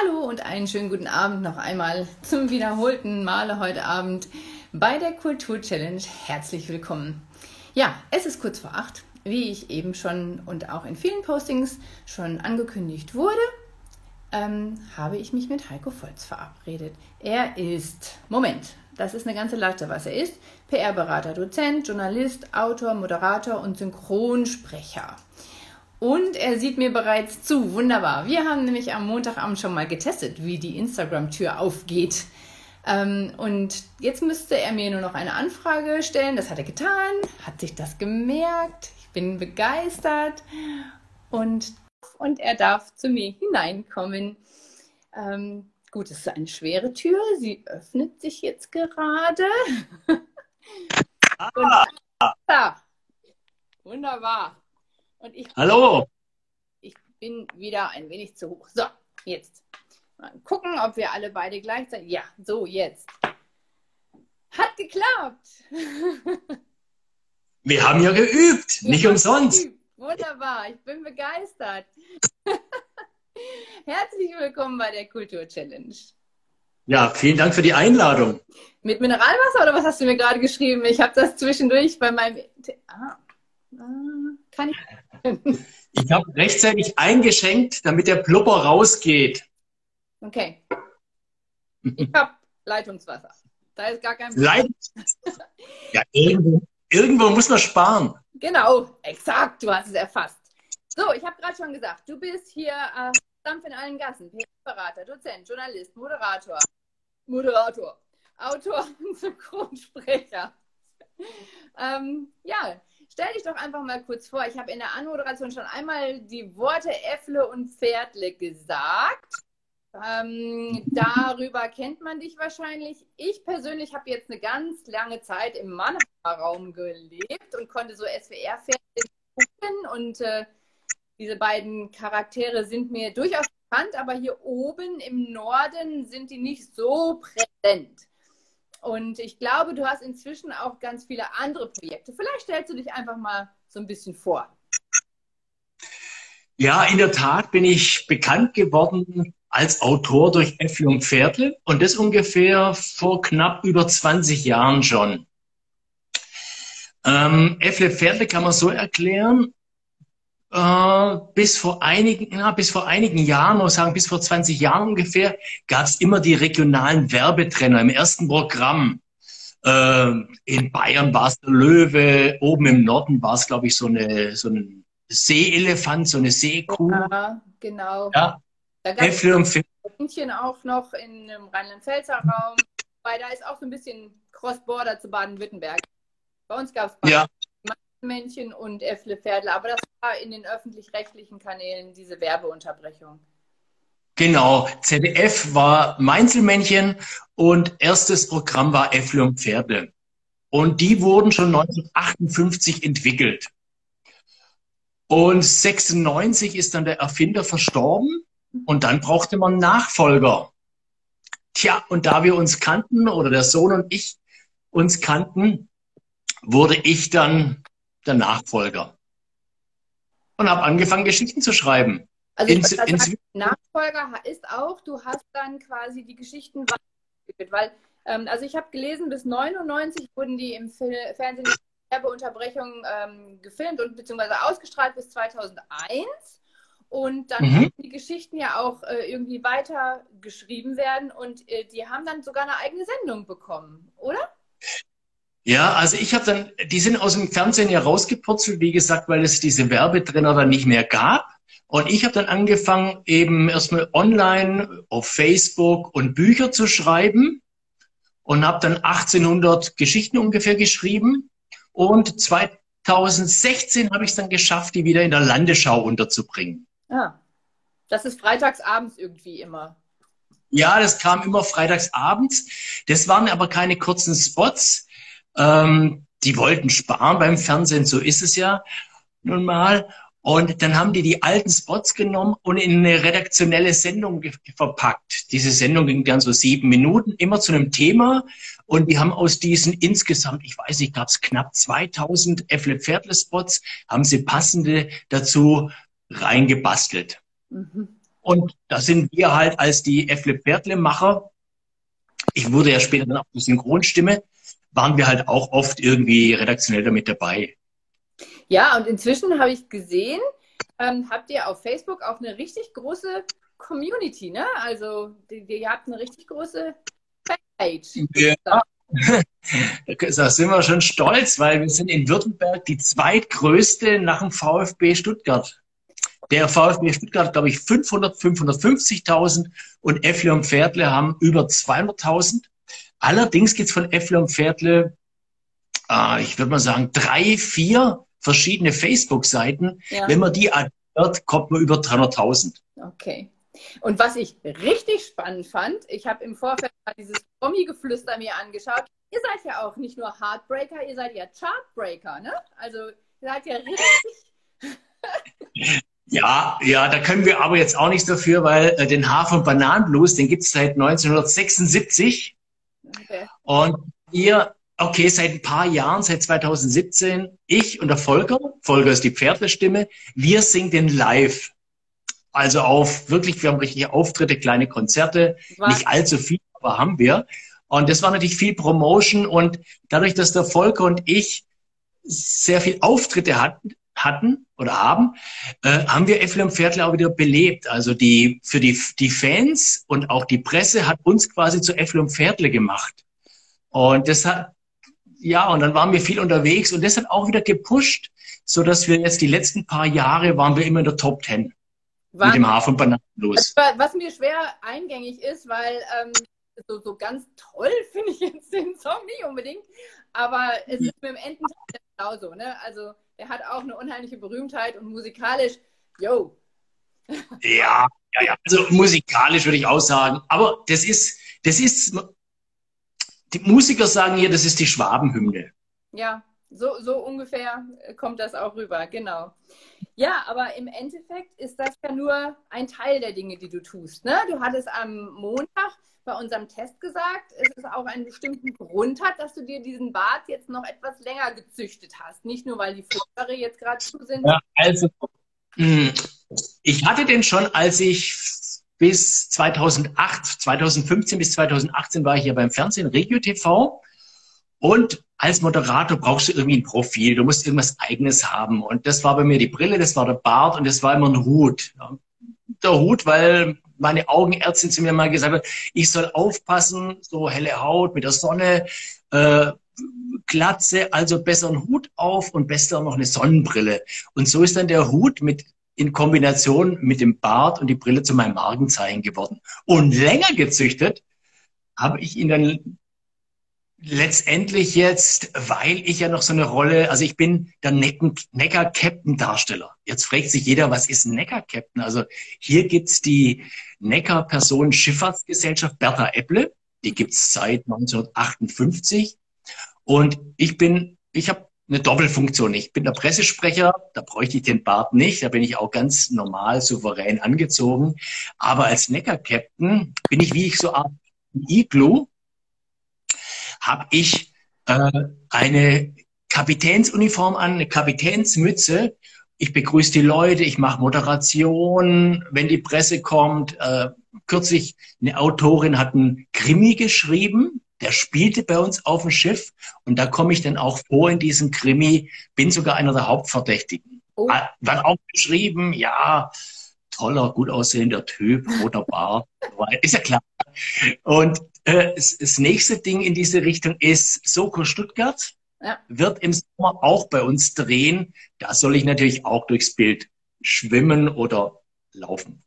Hallo und einen schönen guten Abend noch einmal zum wiederholten Male heute Abend bei der Kultur Challenge. Herzlich willkommen. Ja, es ist kurz vor acht, wie ich eben schon und auch in vielen Postings schon angekündigt wurde, ähm, habe ich mich mit Heiko Volz verabredet. Er ist, Moment, das ist eine ganze Latte, was er ist. PR-Berater, Dozent, Journalist, Autor, Moderator und Synchronsprecher. Und er sieht mir bereits zu. Wunderbar. Wir haben nämlich am Montagabend schon mal getestet, wie die Instagram-Tür aufgeht. Ähm, und jetzt müsste er mir nur noch eine Anfrage stellen. Das hat er getan, hat sich das gemerkt. Ich bin begeistert. Und, und er darf zu mir hineinkommen. Ähm, gut, es ist eine schwere Tür. Sie öffnet sich jetzt gerade. Ah. Und, ja, wunderbar. Und ich, Hallo! Ich bin wieder ein wenig zu hoch. So, jetzt. Mal gucken, ob wir alle beide gleichzeitig. Ja, so, jetzt. Hat geklappt. Wir haben ja geübt, wir nicht umsonst. Geübt. Wunderbar, ich bin begeistert. Herzlich willkommen bei der Kultur Challenge. Ja, vielen Dank für die Einladung. Mit Mineralwasser oder was hast du mir gerade geschrieben? Ich habe das zwischendurch bei meinem. Ah, kann ich ich habe rechtzeitig eingeschenkt, damit der Plupper rausgeht. Okay. Ich habe Leitungswasser. Da ist gar kein Leitungswasser. Ja, irgendwo, irgendwo muss man sparen. Genau, exakt, du hast es erfasst. So, ich habe gerade schon gesagt, du bist hier äh, Dampf in allen Gassen, Berater, Dozent, Journalist, Moderator, Moderator, Autor und Synchronsprecher. ähm, ja, Stell dich doch einfach mal kurz vor. Ich habe in der Anmoderation schon einmal die Worte Äffle und Pferdle gesagt. Ähm, darüber kennt man dich wahrscheinlich. Ich persönlich habe jetzt eine ganz lange Zeit im Mannheimer Raum gelebt und konnte so SWR-Fernsehen gucken. Und äh, diese beiden Charaktere sind mir durchaus bekannt, aber hier oben im Norden sind die nicht so präsent. Und ich glaube, du hast inzwischen auch ganz viele andere Projekte. Vielleicht stellst du dich einfach mal so ein bisschen vor. Ja, in der Tat bin ich bekannt geworden als Autor durch Äffle und Pferdle und das ungefähr vor knapp über 20 Jahren schon. Ähm, Äffle Pferdle kann man so erklären, äh, bis vor einigen, ja, bis vor einigen Jahren, muss sagen, bis vor 20 Jahren ungefähr, gab es immer die regionalen Werbetrenner im ersten Programm. Äh, in Bayern war es der Löwe, oben im Norden war es, glaube ich, so eine so ein Seeelefant, so eine Seekuh. Ja, genau. Ja. Da gab es auch noch in im Rheinland-Pfälzer Raum, weil da ist auch so ein bisschen Cross-Border zu Baden-Württemberg. Bei uns gab es ja. Männchen und Äffle Pferdle, aber das war in den öffentlich-rechtlichen Kanälen diese Werbeunterbrechung. Genau, ZDF war Meinzelmännchen und erstes Programm war Äffle und Pferde. Und die wurden schon 1958 entwickelt. Und 96 ist dann der Erfinder verstorben und dann brauchte man Nachfolger. Tja, und da wir uns kannten oder der Sohn und ich uns kannten, wurde ich dann der Nachfolger. Und habe angefangen, Geschichten zu schreiben. Also ins, sagen, ins Nachfolger ist auch, du hast dann quasi die Geschichten weiterentwickelt, weil, ähm, also ich habe gelesen, bis 99 wurden die im Fil Fernsehen Werbeunterbrechung ähm, gefilmt und beziehungsweise ausgestrahlt bis 2001. Und dann mhm. die Geschichten ja auch äh, irgendwie weiter geschrieben werden und äh, die haben dann sogar eine eigene Sendung bekommen, oder? Ja, also ich habe dann, die sind aus dem Fernsehen ja rausgepurzelt, wie gesagt, weil es diese Werbetrenner dann nicht mehr gab. Und ich habe dann angefangen, eben erstmal online auf Facebook und Bücher zu schreiben und habe dann 1800 Geschichten ungefähr geschrieben. Und 2016 habe ich es dann geschafft, die wieder in der Landesschau unterzubringen. Ja, das ist freitagsabends irgendwie immer. Ja, das kam immer freitagsabends. Das waren aber keine kurzen Spots, ähm, die wollten sparen beim Fernsehen, so ist es ja nun mal. Und dann haben die die alten Spots genommen und in eine redaktionelle Sendung verpackt. Diese Sendung ging dann so sieben Minuten, immer zu einem Thema. Und die haben aus diesen insgesamt, ich weiß nicht, gab es knapp 2000 Äffle-Pferdle-Spots, haben sie passende dazu reingebastelt. Mhm. Und da sind wir halt als die Effle Pferdle-Macher, ich wurde ja später dann auch die Synchronstimme, waren wir halt auch oft irgendwie redaktionell damit dabei. Ja, und inzwischen habe ich gesehen, ähm, habt ihr auf Facebook auch eine richtig große Community, ne? Also ihr habt eine richtig große Fanpage. Ja. da sind wir schon stolz, weil wir sind in Württemberg die zweitgrößte nach dem VfB Stuttgart. Der VfB Stuttgart hat, glaube ich, 500, 550.000 und Effle und Pferdle haben über 200.000. Allerdings gibt es von Effle und Pferdle, äh, ich würde mal sagen, drei, vier verschiedene Facebook-Seiten. Ja. Wenn man die addiert, kommt man über 300.000. Okay. Und was ich richtig spannend fand, ich habe im Vorfeld mal dieses Promi-Geflüster mir angeschaut. Ihr seid ja auch nicht nur Heartbreaker, ihr seid ja Chartbreaker, ne? Also ihr seid ja richtig. Ja, ja, da können wir aber jetzt auch nichts dafür, weil äh, den Hafer- und Bananenblues, den gibt es seit 1976. Okay. Und ihr, okay, seit ein paar Jahren, seit 2017, ich und der Volker, Volker ist die Pferdestimme, wir singen den live. Also auf wirklich, wir haben richtige Auftritte, kleine Konzerte, Was? nicht allzu viel, aber haben wir. Und das war natürlich viel Promotion und dadurch, dass der Volker und ich sehr viel Auftritte hatten, hatten oder haben, äh, haben wir und Pferdle auch wieder belebt. Also die, für die, die Fans und auch die Presse hat uns quasi zu und Pferdle gemacht. Und das hat, ja, und dann waren wir viel unterwegs und das hat auch wieder gepusht, so dass wir jetzt die letzten paar Jahre waren wir immer in der Top Ten. War, mit dem Hafer und Bananen los. Was mir schwer eingängig ist, weil ähm, so, so ganz toll finde ich jetzt den Song nicht unbedingt, aber es ist mit dem Ententeil genauso. Ne? Also er hat auch eine unheimliche Berühmtheit und musikalisch, yo. Ja, ja, ja. Also musikalisch würde ich auch sagen. Aber das ist, das ist, die Musiker sagen hier, das ist die Schwabenhymne. Ja, so, so ungefähr kommt das auch rüber, genau. Ja, aber im Endeffekt ist das ja nur ein Teil der Dinge, die du tust. Ne? Du hattest am Montag bei unserem Test gesagt, es auch einen bestimmten Grund hat, dass du dir diesen Bart jetzt noch etwas länger gezüchtet hast. Nicht nur, weil die Futtere jetzt gerade zu sind. Ja, also, hm, ich hatte den schon, als ich bis 2008, 2015 bis 2018 war ich ja beim Fernsehen, Regio TV. Und als Moderator brauchst du irgendwie ein Profil. Du musst irgendwas Eigenes haben. Und das war bei mir die Brille, das war der Bart und das war immer ein Hut. Der Hut, weil meine Augenärztin zu mir mal gesagt hat, ich soll aufpassen, so helle Haut mit der Sonne, äh, Glatze, also besser einen Hut auf und besser noch eine Sonnenbrille. Und so ist dann der Hut mit in Kombination mit dem Bart und die Brille zu meinem Markenzeichen geworden. Und länger gezüchtet habe ich ihn dann letztendlich jetzt, weil ich ja noch so eine Rolle, also ich bin der Neckar-Captain-Darsteller. Jetzt fragt sich jeder, was ist ein Neckar-Captain? Also hier gibt's die Neckar-Personen-Schifffahrtsgesellschaft Bertha Epple. Die gibt's seit 1958. Und ich bin, ich habe eine Doppelfunktion. Ich bin der Pressesprecher, da bräuchte ich den Bart nicht, da bin ich auch ganz normal, souverän angezogen. Aber als Neckar-Captain bin ich, wie ich so Art Iglu, habe ich äh, eine Kapitänsuniform an, eine Kapitänsmütze. Ich begrüße die Leute, ich mache Moderation, wenn die Presse kommt. Äh, kürzlich eine Autorin hat einen Krimi geschrieben, der spielte bei uns auf dem Schiff und da komme ich dann auch vor in diesem Krimi, bin sogar einer der Hauptverdächtigen. Oh. Dann auch geschrieben, ja, toller, gut aussehender Typ, roter Bart, ist ja klar. Und äh, das nächste Ding in diese Richtung ist Soko Stuttgart. Ja. Wird im Sommer auch bei uns drehen. Da soll ich natürlich auch durchs Bild schwimmen oder laufen.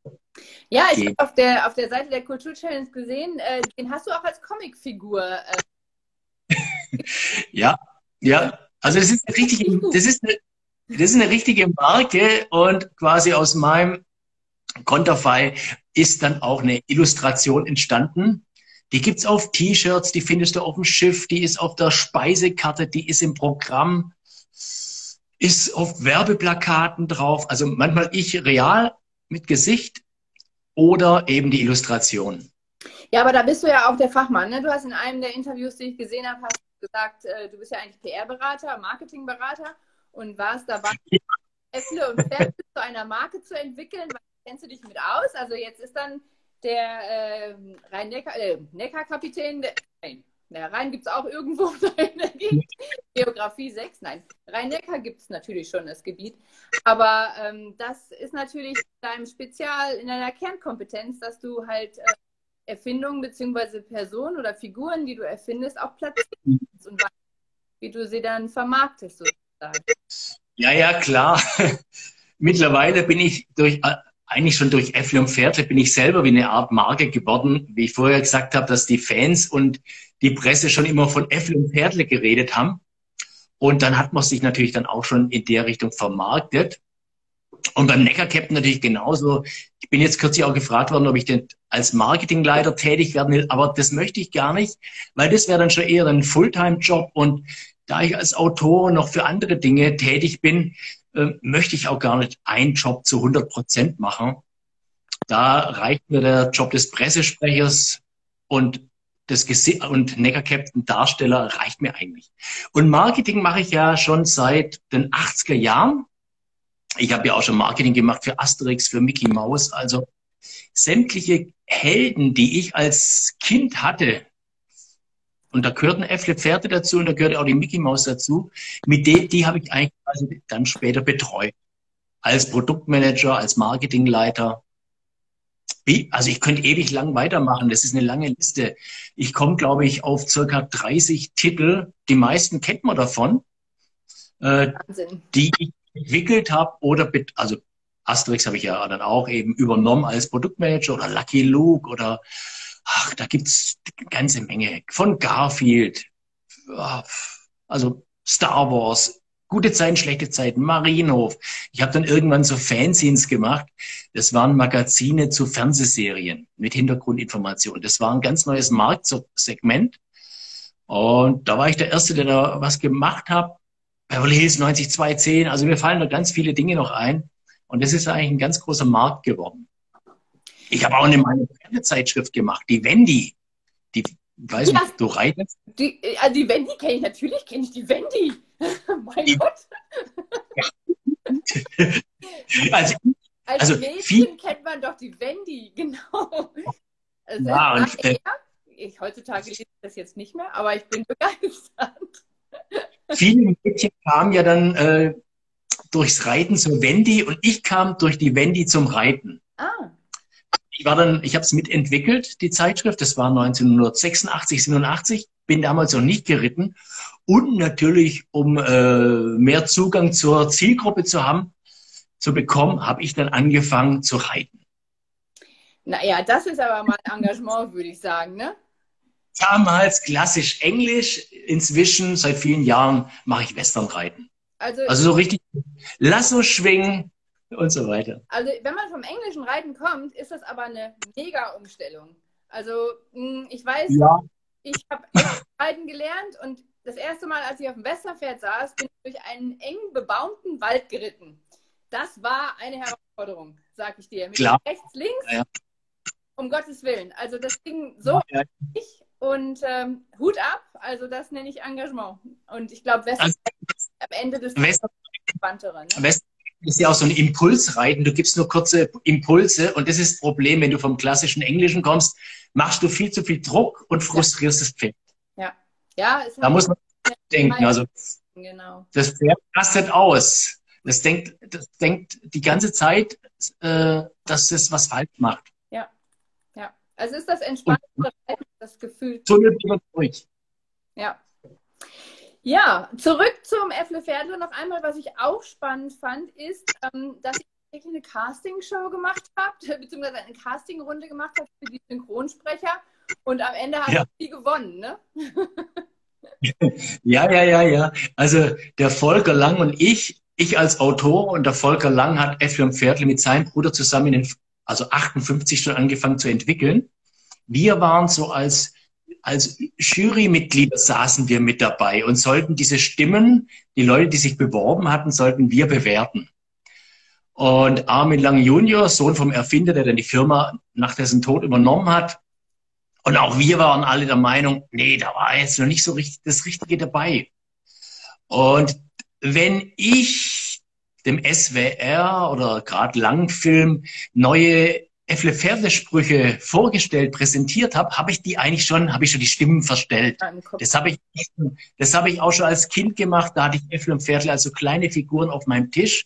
Ja, ich habe auf der, auf der Seite der Kultur-Challenge gesehen, äh, den hast du auch als Comicfigur. Äh. ja, ja. Also das ist, eine richtige, das, ist eine, das ist eine richtige Marke und quasi aus meinem Konterfei ist dann auch eine Illustration entstanden. Die gibt's auf T-Shirts, die findest du auf dem Schiff, die ist auf der Speisekarte, die ist im Programm, ist auf Werbeplakaten drauf. Also manchmal ich real mit Gesicht oder eben die Illustration. Ja, aber da bist du ja auch der Fachmann. Ne? Du hast in einem der Interviews, die ich gesehen habe, hast gesagt, äh, du bist ja eigentlich PR-Berater, Marketingberater und warst dabei, Äpfel und Pferde zu einer Marke zu entwickeln, weil kennst du dich mit aus? Also jetzt ist dann der äh, Rhein-Neckar, äh, Neckar-Kapitän, der, nein, der Rhein gibt es auch irgendwo in der Gegend. Geografie 6, nein. Rhein-Neckar gibt es natürlich schon, das Gebiet. Aber ähm, das ist natürlich deinem Spezial, in deiner Kernkompetenz, dass du halt äh, Erfindungen bzw. Personen oder Figuren, die du erfindest, auch platzierst und weißt, wie du sie dann vermarktest sozusagen. Ja, ja, klar. Mittlerweile bin ich durch äh, eigentlich schon durch Äffle und Pferde bin ich selber wie eine Art Marke geworden, wie ich vorher gesagt habe, dass die Fans und die Presse schon immer von Äffle und Pferdle geredet haben. Und dann hat man sich natürlich dann auch schon in der Richtung vermarktet. Und beim Neckar Captain natürlich genauso. Ich bin jetzt kürzlich auch gefragt worden, ob ich denn als Marketingleiter tätig werden will, aber das möchte ich gar nicht, weil das wäre dann schon eher ein Fulltime-Job und da ich als Autor noch für andere Dinge tätig bin, äh, möchte ich auch gar nicht einen Job zu 100 Prozent machen. Da reicht mir der Job des Pressesprechers und das Gesicht und Necker Captain Darsteller reicht mir eigentlich. Und Marketing mache ich ja schon seit den 80er Jahren. Ich habe ja auch schon Marketing gemacht für Asterix, für Mickey Mouse. Also sämtliche Helden, die ich als Kind hatte, und da gehörten Äffle Pferde dazu und da gehörte auch die Mickey Maus dazu. Mit denen, die habe ich eigentlich also dann später betreut. Als Produktmanager, als Marketingleiter. Wie, also ich könnte ewig lang weitermachen. Das ist eine lange Liste. Ich komme, glaube ich, auf circa 30 Titel. Die meisten kennt man davon, äh, die ich entwickelt habe oder, also Asterix habe ich ja dann auch eben übernommen als Produktmanager oder Lucky Luke oder ach, da gibt's eine ganze Menge. Von Garfield, also Star Wars, gute Zeiten, schlechte Zeiten, Marienhof. Ich habe dann irgendwann so Fanzines gemacht. Das waren Magazine zu Fernsehserien mit Hintergrundinformationen. Das war ein ganz neues Marktsegment. Und da war ich der Erste, der da was gemacht hat. Beverly Hills 90210. Also mir fallen da ganz viele Dinge noch ein. Und das ist eigentlich ein ganz großer Markt geworden. Ich habe auch eine meine Pferdezeitschrift gemacht, die Wendy. Die, weiß ja, nicht, du reitest? Die, also die Wendy kenne ich, natürlich kenne ich die Wendy. mein die, Gott. also, Als also Mädchen viel, kennt man doch die Wendy, genau. Also ja, und, äh, ich, heutzutage lese ich das jetzt nicht mehr, aber ich bin begeistert. Viele Mädchen kamen ja dann äh, durchs Reiten zur Wendy und ich kam durch die Wendy zum Reiten. Ah ich war dann, ich habe es mitentwickelt, die Zeitschrift. Das war 1986, 87. Bin damals noch nicht geritten. Und natürlich, um äh, mehr Zugang zur Zielgruppe zu haben, zu bekommen, habe ich dann angefangen zu reiten. Naja, das ist aber mal Engagement, würde ich sagen, ne? Damals klassisch Englisch, inzwischen seit vielen Jahren mache ich Westernreiten. Also, also so richtig Lasso schwingen, und so weiter. Also wenn man vom englischen Reiten kommt, ist das aber eine mega Umstellung. Also hm, ich weiß, ja. ich habe Reiten gelernt und das erste Mal, als ich auf dem Westerpferd saß, bin ich durch einen eng bebaumten Wald geritten. Das war eine Herausforderung, sag ich dir. Mit Klar. rechts, links, ja. um Gottes Willen. Also das ging so ja. und ähm, Hut ab. Also das nenne ich Engagement. Und ich glaube, Westerpferd also, am Ende des Wester entspanntere. Ne? Wester ist ja auch so ein Impulsreiten. Du gibst nur kurze Impulse und das ist das Problem, wenn du vom klassischen Englischen kommst, machst du viel zu viel Druck und frustrierst ja. das Pferd. Ja, ja. da muss man denken. Also genau. das Pferd rastet aus. Das denkt, das denkt die ganze Zeit, äh, dass es was falsch macht. Ja, ja. Also ist das entspannte das Gefühl. Tunnel durch. Ja. Ja, zurück zum Äffle Pferdle noch einmal, was ich auch spannend fand, ist, ähm, dass ich eine Castingshow gemacht habe, beziehungsweise eine Castingrunde gemacht habe für die Synchronsprecher und am Ende hat ja. sie gewonnen, ne? ja, ja, ja, ja. Also der Volker Lang und ich, ich als Autor und der Volker Lang hat Äffle und Pferdle mit seinem Bruder zusammen in also 58 schon angefangen zu entwickeln. Wir waren so als als Jurymitglieder saßen wir mit dabei und sollten diese Stimmen, die Leute, die sich beworben hatten, sollten wir bewerten. Und Armin Lang Junior, Sohn vom Erfinder, der dann die Firma nach dessen Tod übernommen hat, und auch wir waren alle der Meinung, nee, da war jetzt noch nicht so richtig das Richtige dabei. Und wenn ich dem SWR oder gerade Langfilm neue Effle Pferdesprüche vorgestellt, präsentiert habe, habe ich die eigentlich schon, habe ich schon die Stimmen verstellt. Das habe ich, das habe ich auch schon als Kind gemacht. Da hatte ich Effle und Pferdle, also kleine Figuren auf meinem Tisch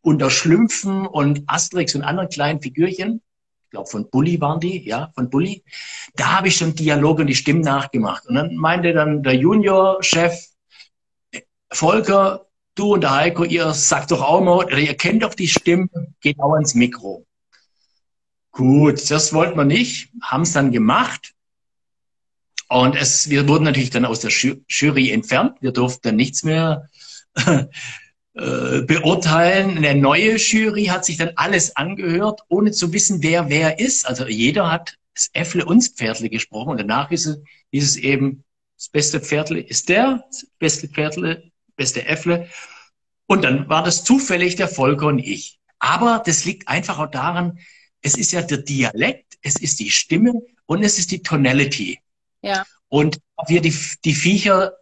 unter Schlümpfen und Asterix und anderen kleinen Figürchen. Ich glaube, von Bully waren die, ja, von Bully. Da habe ich schon Dialoge und die Stimmen nachgemacht. Und dann meinte dann der Junior-Chef, Volker, du und der Heiko, ihr sagt doch auch mal, ihr kennt doch die Stimmen, geht auch ins Mikro. Gut, das wollten wir nicht, haben es dann gemacht. Und es, wir wurden natürlich dann aus der Jury entfernt. Wir durften dann nichts mehr äh, beurteilen. Eine neue Jury hat sich dann alles angehört, ohne zu wissen, wer wer ist. Also jeder hat das Äffle und das Pferdle gesprochen. Und danach ist es, ist es eben, das beste Pferdle ist der, das beste Pferdle, beste Äffle. Und dann war das zufällig der Volker und ich. Aber das liegt einfach auch daran, es ist ja der Dialekt, es ist die Stimme und es ist die Tonality. Ja. Und wir die, die Viecher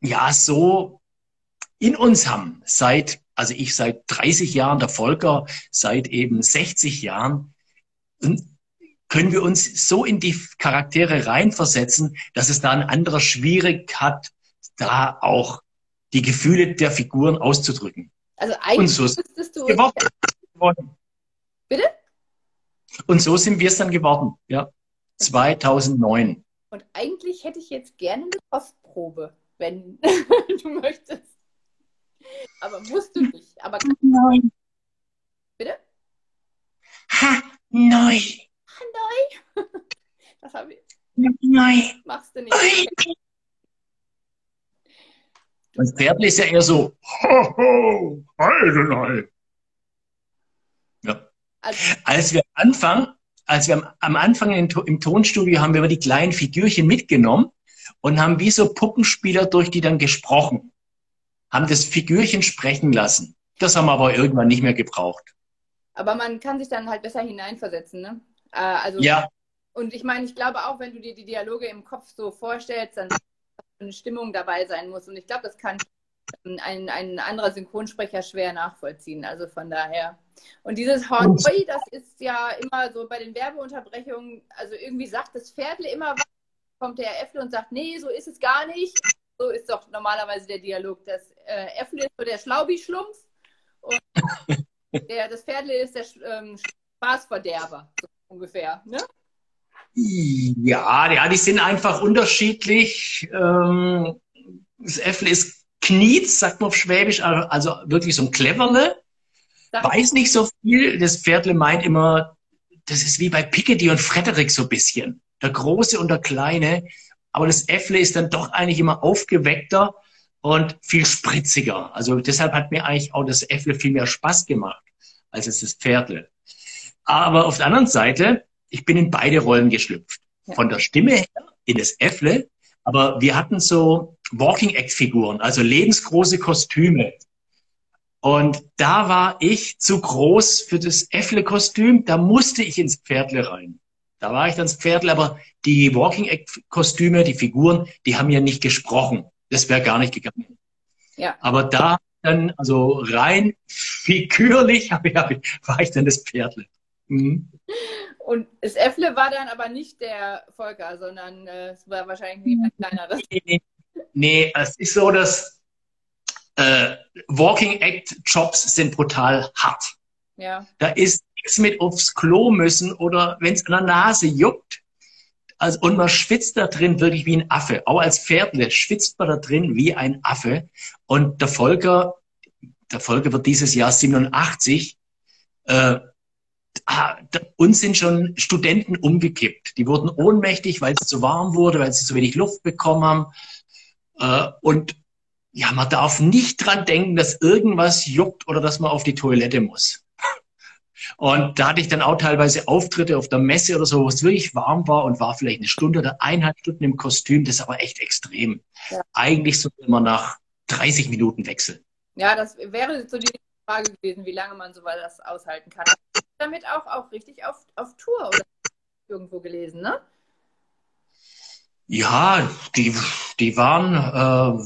ja so in uns haben, seit, also ich seit 30 Jahren, der Volker seit eben 60 Jahren, können wir uns so in die Charaktere reinversetzen, dass es da ein anderer schwierig hat, da auch die Gefühle der Figuren auszudrücken. Also eigentlich so müsstest du. Bitte? Und so sind wir es dann geworden, ja. 2009. Und eigentlich hätte ich jetzt gerne eine Kostprobe, wenn du möchtest. Aber musst du nicht. Aber Nein. Bitte? Ha, neu. Ha, neu. Das habe ich. Neu. Machst du nicht. Das Pferd ist ja eher so, ho, ho, Heidenei. Also, als wir anfangen, als wir am Anfang im Tonstudio haben wir immer die kleinen Figürchen mitgenommen und haben wie so Puppenspieler durch die dann gesprochen. Haben das Figürchen sprechen lassen. Das haben wir aber irgendwann nicht mehr gebraucht. Aber man kann sich dann halt besser hineinversetzen, ne? Äh, also, ja. Und ich meine, ich glaube auch, wenn du dir die Dialoge im Kopf so vorstellst, dann eine Stimmung dabei sein muss. Und ich glaube, das kann ein, ein anderer Synchronsprecher schwer nachvollziehen. Also von daher. Und dieses Hornboy, das ist ja immer so bei den Werbeunterbrechungen, also irgendwie sagt das Pferdle immer was, kommt der Äffle und sagt, nee, so ist es gar nicht. So ist doch normalerweise der Dialog. Das äh, Äffle ist so der Schlaubi-Schlumpf und der, das Pferdle ist der ähm, Spaßverderber, so ungefähr. Ne? Ja, ja, die sind einfach unterschiedlich. Ähm, das Äffle ist Knietz, sagt man auf Schwäbisch, also wirklich so ein Cleverle. Weiß nicht so viel. Das Pferdle meint immer, das ist wie bei Piketty und Frederik so ein bisschen. Der Große und der Kleine. Aber das Äffle ist dann doch eigentlich immer aufgeweckter und viel spritziger. Also deshalb hat mir eigentlich auch das Äffle viel mehr Spaß gemacht als es das Pferdle. Aber auf der anderen Seite, ich bin in beide Rollen geschlüpft. Ja. Von der Stimme her in das Äffle, aber wir hatten so Walking Act Figuren, also lebensgroße Kostüme. Und da war ich zu groß für das Äffle Kostüm, da musste ich ins Pferdle rein. Da war ich dann das Pferdle, aber die Walking Act Kostüme, die Figuren, die haben ja nicht gesprochen. Das wäre gar nicht gegangen. Ja. Aber da dann, also rein figürlich, war ich dann das Pferdle. Mhm. Und das Äffle war dann aber nicht der Volker, sondern äh, es war wahrscheinlich jemand kleiner. Nee, nee, es ist so, dass äh, Walking Act Jobs sind brutal hart. Ja. Da ist nichts mit aufs Klo müssen oder wenn es an der Nase juckt. Also, und man schwitzt da drin wirklich wie ein Affe. Auch als Pferdle schwitzt man da drin wie ein Affe. Und der Volker, der Volker wird dieses Jahr 87, äh, ah, uns sind schon Studenten umgekippt. Die wurden ohnmächtig, weil es zu warm wurde, weil sie zu wenig Luft bekommen haben. Äh, und ja, man darf nicht dran denken, dass irgendwas juckt oder dass man auf die Toilette muss. Und da hatte ich dann auch teilweise Auftritte auf der Messe oder so, wo es wirklich warm war und war vielleicht eine Stunde oder eineinhalb Stunden im Kostüm. Das ist aber echt extrem. Ja. Eigentlich sollte man nach 30 Minuten wechseln. Ja, das wäre so die Frage gewesen, wie lange man so das aushalten kann. Damit auch, auch richtig auf, auf Tour oder irgendwo gelesen, ne? Ja, die, die waren, äh,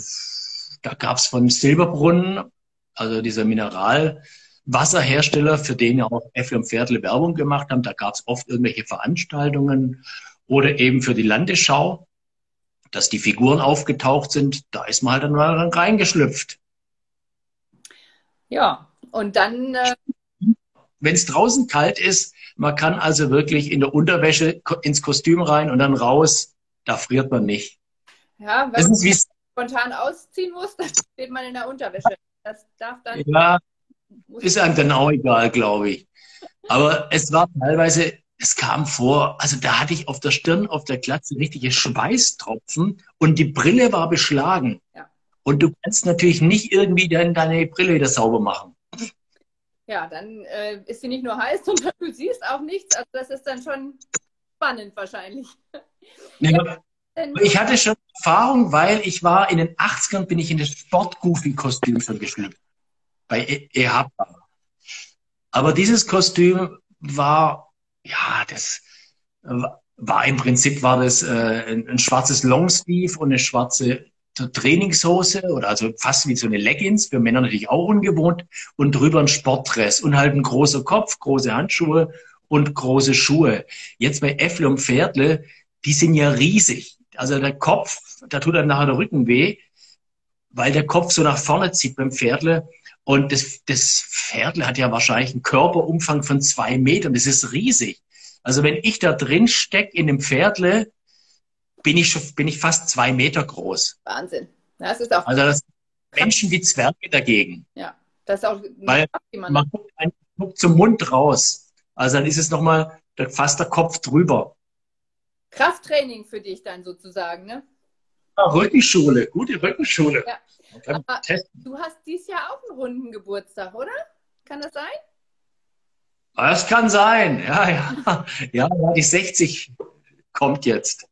da gab es von Silberbrunn also dieser Mineralwasserhersteller, für den ja auch Äffle und Pferdle Werbung gemacht haben. Da gab es oft irgendwelche Veranstaltungen oder eben für die Landesschau, dass die Figuren aufgetaucht sind. Da ist man halt dann mal reingeschlüpft. Ja, und dann. Äh Wenn es draußen kalt ist, man kann also wirklich in der Unterwäsche ins Kostüm rein und dann raus. Da friert man nicht. Ja, wenn man spontan ausziehen muss, dann steht man in der Unterwäsche. Das darf dann. Ja, ist einem dann auch egal, glaube ich. Aber es war teilweise, es kam vor, also da hatte ich auf der Stirn, auf der Glatze richtige Schweißtropfen und die Brille war beschlagen. Ja. Und du kannst natürlich nicht irgendwie dann deine Brille wieder sauber machen. Ja, dann äh, ist sie nicht nur heiß, sondern du siehst auch nichts. Also das ist dann schon spannend wahrscheinlich. Ja. Ich hatte schon Erfahrung, weil ich war in den 80ern, bin ich in das Sport-Goofy-Kostüm schon geschlüpft. Bei EHPA. E Aber dieses Kostüm war, ja, das war im Prinzip war das äh, ein, ein schwarzes Longsleeve und eine schwarze Trainingshose oder also fast wie so eine Leggings, für Männer natürlich auch ungewohnt und drüber ein Sportdress und halt ein großer Kopf, große Handschuhe und große Schuhe. Jetzt bei Äffle und Pferdle, die sind ja riesig. Also der Kopf, da tut dann nachher der Rücken weh, weil der Kopf so nach vorne zieht beim Pferdle. Und das, das Pferdle hat ja wahrscheinlich einen Körperumfang von zwei Metern. Das ist riesig. Also wenn ich da drin stecke in dem Pferdle, bin ich, schon, bin ich fast zwei Meter groß. Wahnsinn. Das ist auch. Also das Menschen wie Zwerge dagegen. Ja, das ist auch. Weil man, man guckt, einen, guckt zum Mund raus. Also dann ist es nochmal fast der Kopf drüber. Krafttraining für dich dann sozusagen, ne? Ja, Rückenschule, gute Rückenschule. Ja. Du hast dieses Jahr auch einen runden Geburtstag, oder? Kann das sein? Das kann sein, ja, ja. Ja, die 60 kommt jetzt.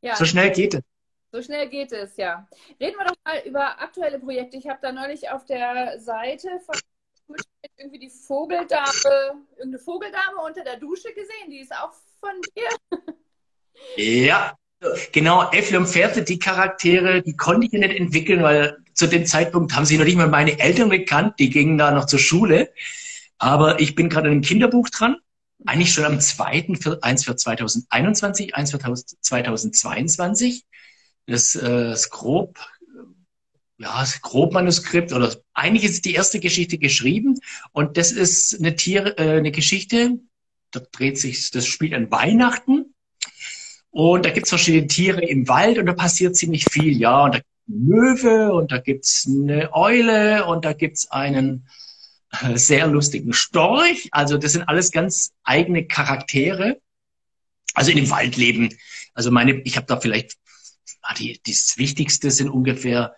Ja. So schnell geht es. So schnell geht es, ja. Reden wir doch mal über aktuelle Projekte. Ich habe da neulich auf der Seite von irgendwie die Vogeldame, irgendeine Vogeldame unter der Dusche gesehen. Die ist auch von dir. Ja, genau. Und Pferde, die Charaktere, die konnte ich nicht entwickeln, weil zu dem Zeitpunkt haben sie noch nicht mal meine Eltern gekannt. Die gingen da noch zur Schule. Aber ich bin gerade an einem Kinderbuch dran eigentlich schon am zweiten, eins für 2021, eins für 2022. Das, äh, das grob, ja, das grob Manuskript oder eigentlich ist die erste Geschichte geschrieben und das ist eine Tier, äh, eine Geschichte. Da dreht sich, das spielt an Weihnachten und da gibt's verschiedene Tiere im Wald und da passiert ziemlich viel, ja. Und da gibt's eine Möwe und da gibt's eine Eule und da gibt's einen sehr lustigen Storch. Also das sind alles ganz eigene Charaktere. Also in dem Wald leben. Also meine, ich habe da vielleicht, ah, die, das Wichtigste sind ungefähr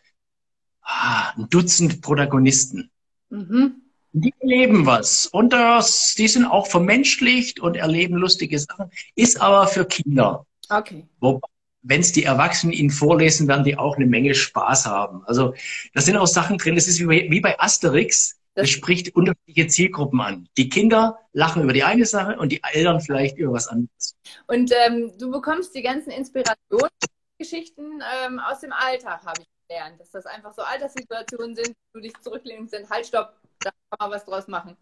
ah, ein Dutzend Protagonisten. Mhm. Die erleben was. Und das, die sind auch vermenschlicht und erleben lustige Sachen. Ist aber für Kinder. Okay. wenn es die Erwachsenen ihnen vorlesen, werden die auch eine Menge Spaß haben. Also da sind auch Sachen drin. Das ist wie bei, wie bei Asterix. Das spricht unterschiedliche Zielgruppen an. Die Kinder lachen über die eine Sache und die Eltern vielleicht über was anderes. Und ähm, du bekommst die ganzen Inspirationsgeschichten ähm, aus dem Alltag, habe ich gelernt. Dass das einfach so Alterssituationen sind, wo du dich zurücklehnst und halt, stopp, da kann man was draus machen.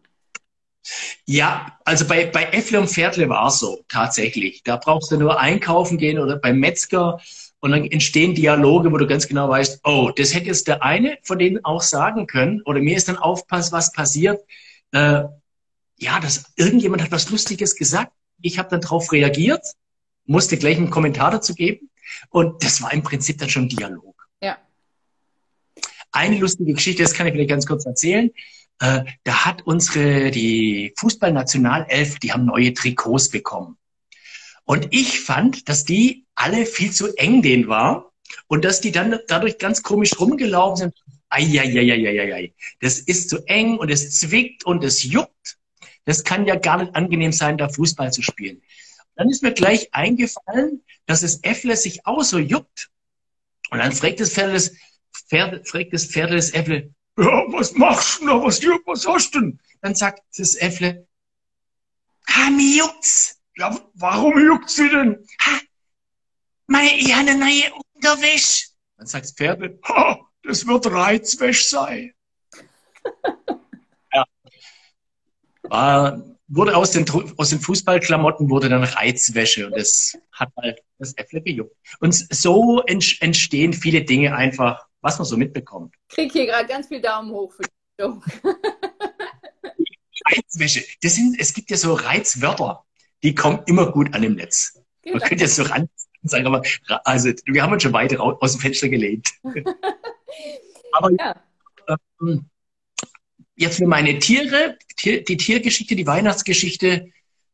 Ja, also bei, bei Äffle und Pferdle war es so, tatsächlich. Da brauchst du nur einkaufen gehen oder beim Metzger und dann entstehen Dialoge, wo du ganz genau weißt, oh, das hätte jetzt der eine von denen auch sagen können. Oder mir ist dann aufpass, was passiert. Äh, ja, dass irgendjemand hat was Lustiges gesagt. Ich habe dann darauf reagiert, musste gleich einen Kommentar dazu geben. Und das war im Prinzip dann schon Dialog. Ja. Eine lustige Geschichte, das kann ich vielleicht ganz kurz erzählen. Äh, da hat unsere, die Fußballnationalelf, die haben neue Trikots bekommen. Und ich fand, dass die alle viel zu eng denen war und dass die dann dadurch ganz komisch rumgelaufen sind. Eieieiei, das ist zu eng und es zwickt und es juckt. Das kann ja gar nicht angenehm sein, da Fußball zu spielen. Dann ist mir gleich eingefallen, dass das Äffle sich auch so juckt. Und dann fragt das Pferd das, Pferd, fragt das Pferd das Äffle, ja, was machst du da? Was, was hast du denn? Dann sagt das Äffle, ah, mir juckt's. Ja, warum juckt sie denn? Ha, meine, ich habe eine neue Unterwäsche. Dann sagt das Pferd, ha, das wird Reizwäsche sein. ja. War, wurde aus den, aus den Fußballklamotten wurde dann Reizwäsche und das hat halt das Äffle gejuckt. Und so entstehen viele Dinge einfach, was man so mitbekommt. Krieg hier gerade ganz viel Daumen hoch für die Show. Reizwäsche. Das sind, es gibt ja so Reizwörter, die kommen immer gut an im Netz. Genau. Man könnte jetzt so ran sagen, aber also wir haben uns schon weiter aus dem Fenster gelehnt. aber ja. ähm, jetzt für meine Tiere, die Tiergeschichte, die Weihnachtsgeschichte,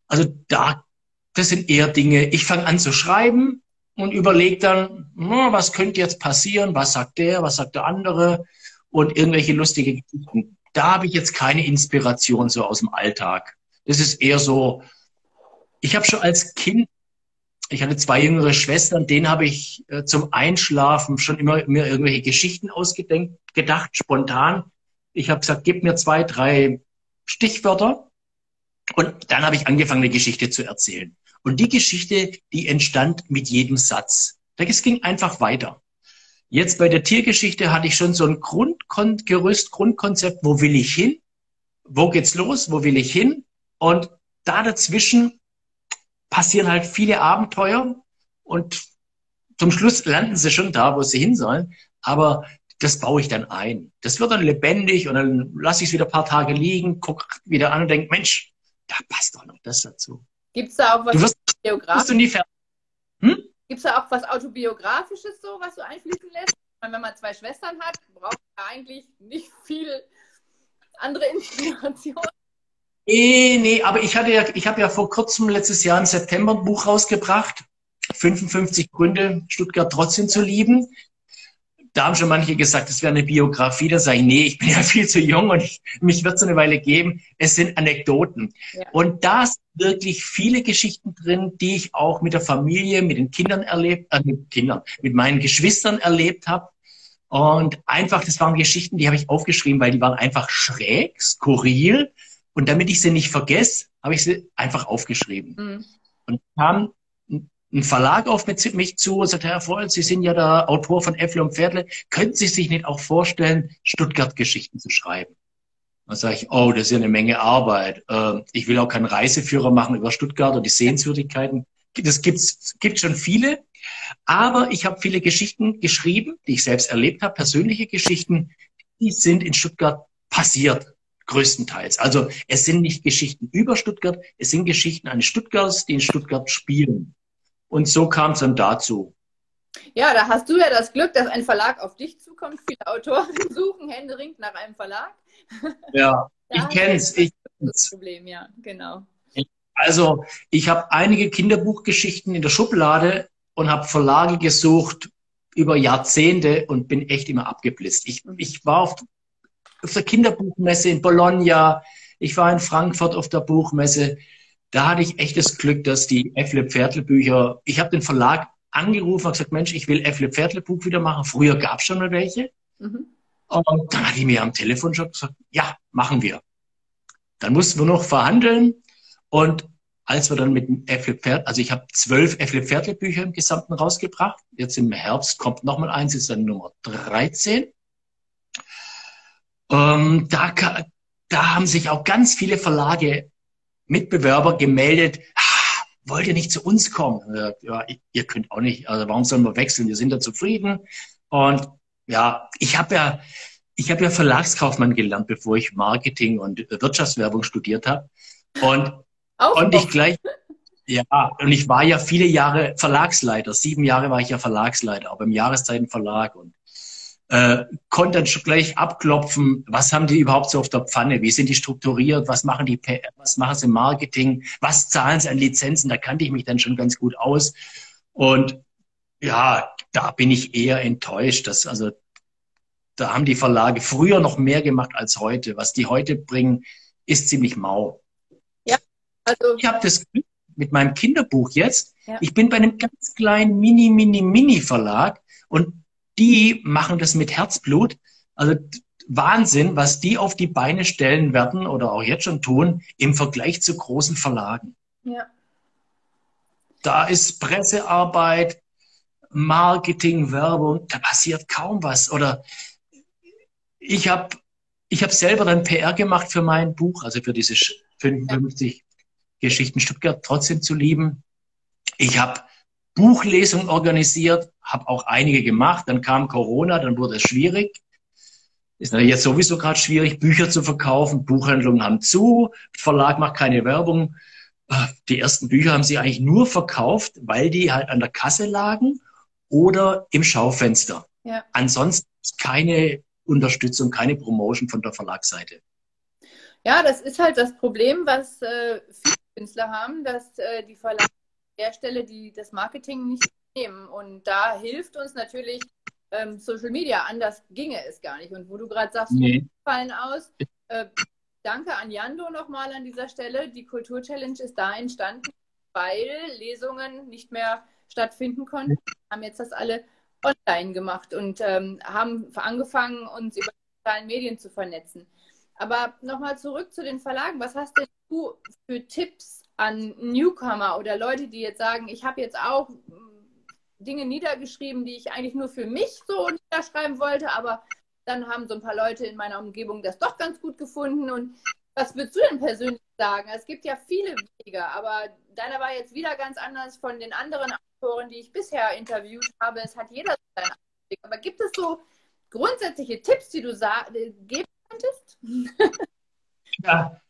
also da, das sind eher Dinge, ich fange an zu schreiben und überlege dann, na, was könnte jetzt passieren, was sagt der, was sagt der andere und irgendwelche lustige Geschichten. Da habe ich jetzt keine Inspiration so aus dem Alltag. Das ist eher so, ich habe schon als Kind, ich hatte zwei jüngere Schwestern, denen habe ich äh, zum Einschlafen schon immer mir irgendwelche Geschichten ausgedacht, spontan. Ich habe gesagt, gib mir zwei, drei Stichwörter. Und dann habe ich angefangen, eine Geschichte zu erzählen. Und die Geschichte, die entstand mit jedem Satz. Es ging einfach weiter. Jetzt bei der Tiergeschichte hatte ich schon so ein Grundgerüst, Grundkonzept, wo will ich hin? Wo geht's los? Wo will ich hin? Und da dazwischen passieren halt viele Abenteuer und zum Schluss landen sie schon da, wo sie hin sollen. Aber das baue ich dann ein. Das wird dann lebendig und dann lasse ich es wieder ein paar Tage liegen, gucke wieder an und denke, Mensch, da passt doch noch das dazu. Gibt es da auch was du wirst, Wirst du nie hm? Gibt es da auch was Autobiografisches so, was du einfließen lässt? Meine, wenn man zwei Schwestern hat, braucht man eigentlich nicht viel andere Inspiration. Nee, nee, aber ich hatte ja, ich habe ja vor kurzem letztes Jahr im September ein Buch rausgebracht. 55 Gründe, Stuttgart trotzdem zu lieben da haben schon manche gesagt, das wäre eine Biografie. Da sage ich, nee, ich bin ja viel zu jung und ich, mich wird es eine Weile geben. Es sind Anekdoten. Ja. Und da sind wirklich viele Geschichten drin, die ich auch mit der Familie, mit den Kindern erlebt, äh, mit Kindern, mit meinen Geschwistern erlebt habe. Und einfach, das waren Geschichten, die habe ich aufgeschrieben, weil die waren einfach schräg, skurril. Und damit ich sie nicht vergesse, habe ich sie einfach aufgeschrieben. Mhm. Und kam ein Verlag auf mich zu und sagt, Herr Voll, Sie sind ja der Autor von Äffle und Pferdle. Könnten Sie sich nicht auch vorstellen, Stuttgart-Geschichten zu schreiben? Dann sage ich, oh, das ist ja eine Menge Arbeit. Ähm, ich will auch keinen Reiseführer machen über Stuttgart und die Sehenswürdigkeiten. Das gibt's, gibt schon viele. Aber ich habe viele Geschichten geschrieben, die ich selbst erlebt habe, persönliche Geschichten, die sind in Stuttgart passiert, größtenteils. Also es sind nicht Geschichten über Stuttgart, es sind Geschichten eines Stuttgarts, die in Stuttgart spielen. Und so kam es dann dazu. Ja, da hast du ja das Glück, dass ein Verlag auf dich zukommt. Viele Autoren suchen händeringend nach einem Verlag. Ja, ich kenne es. Ich das Problem, ja, genau. Also, ich habe einige Kinderbuchgeschichten in der Schublade und habe Verlage gesucht über Jahrzehnte und bin echt immer abgeblitzt. Ich, mhm. ich war auf, auf der Kinderbuchmesse in Bologna, ich war in Frankfurt auf der Buchmesse da hatte ich echtes Glück, dass die Äffle Pferdle Bücher, ich habe den Verlag angerufen und gesagt, Mensch, ich will Äffle Pferdle Buch wieder machen. Früher gab es schon mal welche. Mhm. Und dann hat die mir am Telefon schon gesagt, ja, machen wir. Dann mussten wir noch verhandeln und als wir dann mit dem Äffle Pferd, also ich habe zwölf Äffle Pferdle Bücher im Gesamten rausgebracht. Jetzt im Herbst kommt nochmal eins, ist dann Nummer 13. Ähm, da, da haben sich auch ganz viele Verlage Mitbewerber gemeldet, ah, wollt ihr nicht zu uns kommen? Ja, ihr könnt auch nicht, also warum sollen wir wechseln? Wir sind da zufrieden. Und ja, ich habe ja, ich habe ja Verlagskaufmann gelernt, bevor ich Marketing und Wirtschaftswerbung studiert habe. Und, und ich gleich, ja, und ich war ja viele Jahre Verlagsleiter. Sieben Jahre war ich ja Verlagsleiter, auch beim Jahreszeitenverlag und äh, konnte dann schon gleich abklopfen, was haben die überhaupt so auf der Pfanne, wie sind die strukturiert, was machen die, was machen sie im Marketing, was zahlen sie an Lizenzen, da kannte ich mich dann schon ganz gut aus. Und ja, da bin ich eher enttäuscht, dass also da haben die Verlage früher noch mehr gemacht als heute. Was die heute bringen, ist ziemlich mau. Ja, also ich habe das Glück mit meinem Kinderbuch jetzt. Ja. Ich bin bei einem ganz kleinen Mini, Mini, Mini Verlag und die machen das mit Herzblut. Also Wahnsinn, was die auf die Beine stellen werden oder auch jetzt schon tun im Vergleich zu großen Verlagen. Ja. Da ist Pressearbeit, Marketing, Werbung, da passiert kaum was. Oder ich habe ich habe selber dann PR gemacht für mein Buch, also für diese 55 Geschichten Stuttgart trotzdem zu lieben. Ich habe Buchlesungen organisiert, habe auch einige gemacht. Dann kam Corona, dann wurde es schwierig. Ist natürlich jetzt sowieso gerade schwierig, Bücher zu verkaufen. Buchhandlungen haben zu, Verlag macht keine Werbung. Die ersten Bücher haben sie eigentlich nur verkauft, weil die halt an der Kasse lagen oder im Schaufenster. Ja. Ansonsten keine Unterstützung, keine Promotion von der Verlagsseite. Ja, das ist halt das Problem, was äh, viele Künstler haben, dass äh, die Verlage an der Stelle die, das Marketing nicht nehmen. Und da hilft uns natürlich ähm, Social Media. Anders ginge es gar nicht. Und wo du gerade sagst, nee. fallen aus. Äh, danke an Jando nochmal an dieser Stelle. Die Kultur-Challenge ist da entstanden, weil Lesungen nicht mehr stattfinden konnten. Wir haben jetzt das alle online gemacht und ähm, haben angefangen, uns über die sozialen Medien zu vernetzen. Aber nochmal zurück zu den Verlagen. Was hast denn du für Tipps an Newcomer oder Leute, die jetzt sagen, ich habe jetzt auch Dinge niedergeschrieben, die ich eigentlich nur für mich so niederschreiben wollte, aber dann haben so ein paar Leute in meiner Umgebung das doch ganz gut gefunden. Und was würdest du denn persönlich sagen? Es gibt ja viele Wege, aber deiner war jetzt wieder ganz anders von den anderen Autoren, die ich bisher interviewt habe. Es hat jeder seinen Weg. Aber gibt es so grundsätzliche Tipps, die du geben könntest? ja,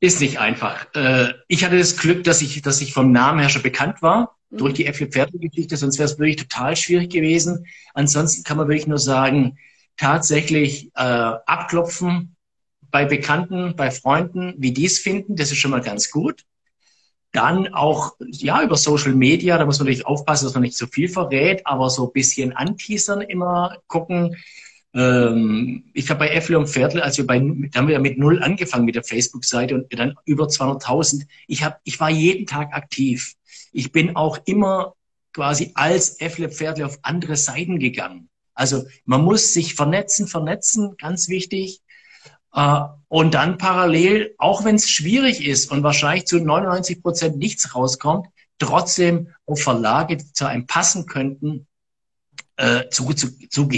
ist nicht einfach. Äh, ich hatte das Glück, dass ich, dass ich vom Namen her schon bekannt war mhm. durch die Äpfel-Pferde-Geschichte, sonst wäre es wirklich total schwierig gewesen. Ansonsten kann man wirklich nur sagen, tatsächlich äh, abklopfen bei Bekannten, bei Freunden, wie die es finden, das ist schon mal ganz gut. Dann auch, ja, über Social Media, da muss man natürlich aufpassen, dass man nicht zu so viel verrät, aber so ein bisschen anteasern immer gucken. Ähm, ich habe bei Äffle und Viertel, als wir bei, da haben wir mit null angefangen mit der Facebook-Seite und dann über 200.000. Ich habe, ich war jeden Tag aktiv. Ich bin auch immer quasi als Äffle Pferdle auf andere Seiten gegangen. Also man muss sich vernetzen, vernetzen, ganz wichtig. Äh, und dann parallel, auch wenn es schwierig ist und wahrscheinlich zu 99 Prozent nichts rauskommt, trotzdem auf Verlage zu einem passen könnten, äh, zu, zu, zu.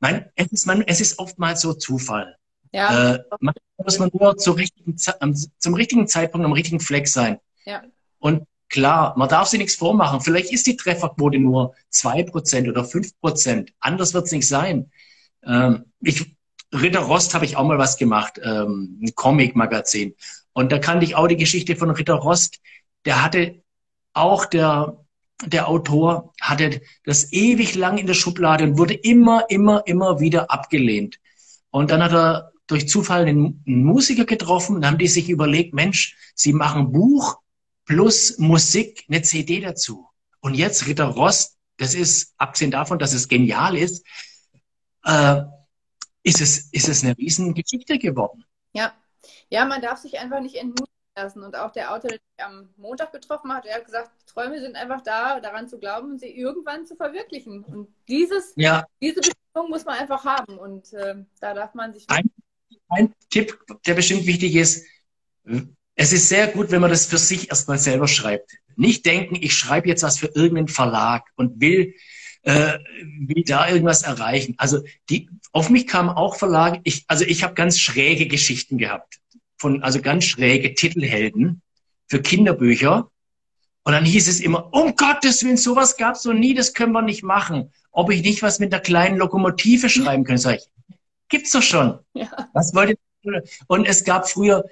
Nein, es ist, man, es ist oftmals so Zufall. Ja. Äh, man muss man nur zur richtigen, zum richtigen Zeitpunkt am richtigen Fleck sein. Ja. Und klar, man darf sich nichts vormachen. Vielleicht ist die Trefferquote nur zwei Prozent oder fünf Prozent. Anders wird es nicht sein. Ähm, ich, Ritter Rost habe ich auch mal was gemacht, ähm, ein Comic-Magazin. Und da kannte ich auch die Geschichte von Ritter Rost. Der hatte auch der der Autor hatte das ewig lang in der Schublade und wurde immer, immer, immer wieder abgelehnt. Und dann hat er durch Zufall einen Musiker getroffen und haben die sich überlegt, Mensch, sie machen Buch plus Musik, eine CD dazu. Und jetzt Ritter Rost, das ist, abgesehen davon, dass es genial ist, äh, ist es, ist es eine Riesengeschichte geworden. Ja. Ja, man darf sich einfach nicht entmutigen lassen. Und auch der Autor, der mich am Montag getroffen hat, der hat gesagt, Träume sind einfach da, daran zu glauben, sie irgendwann zu verwirklichen. Und dieses, ja. diese Bestimmung muss man einfach haben. Und äh, da darf man sich. Ein, ein Tipp, der bestimmt wichtig ist, es ist sehr gut, wenn man das für sich erstmal selber schreibt. Nicht denken, ich schreibe jetzt was für irgendeinen Verlag und will, äh, will da irgendwas erreichen. Also die, auf mich kamen auch Verlage, ich, also ich habe ganz schräge Geschichten gehabt von, also ganz schräge Titelhelden für Kinderbücher. Und dann hieß es immer, um Gottes Willen, sowas gab's noch nie, das können wir nicht machen. Ob ich nicht was mit der kleinen Lokomotive schreiben könnte, sag ich, gibt's doch schon. Ja. Was wollt ihr? Und es gab früher,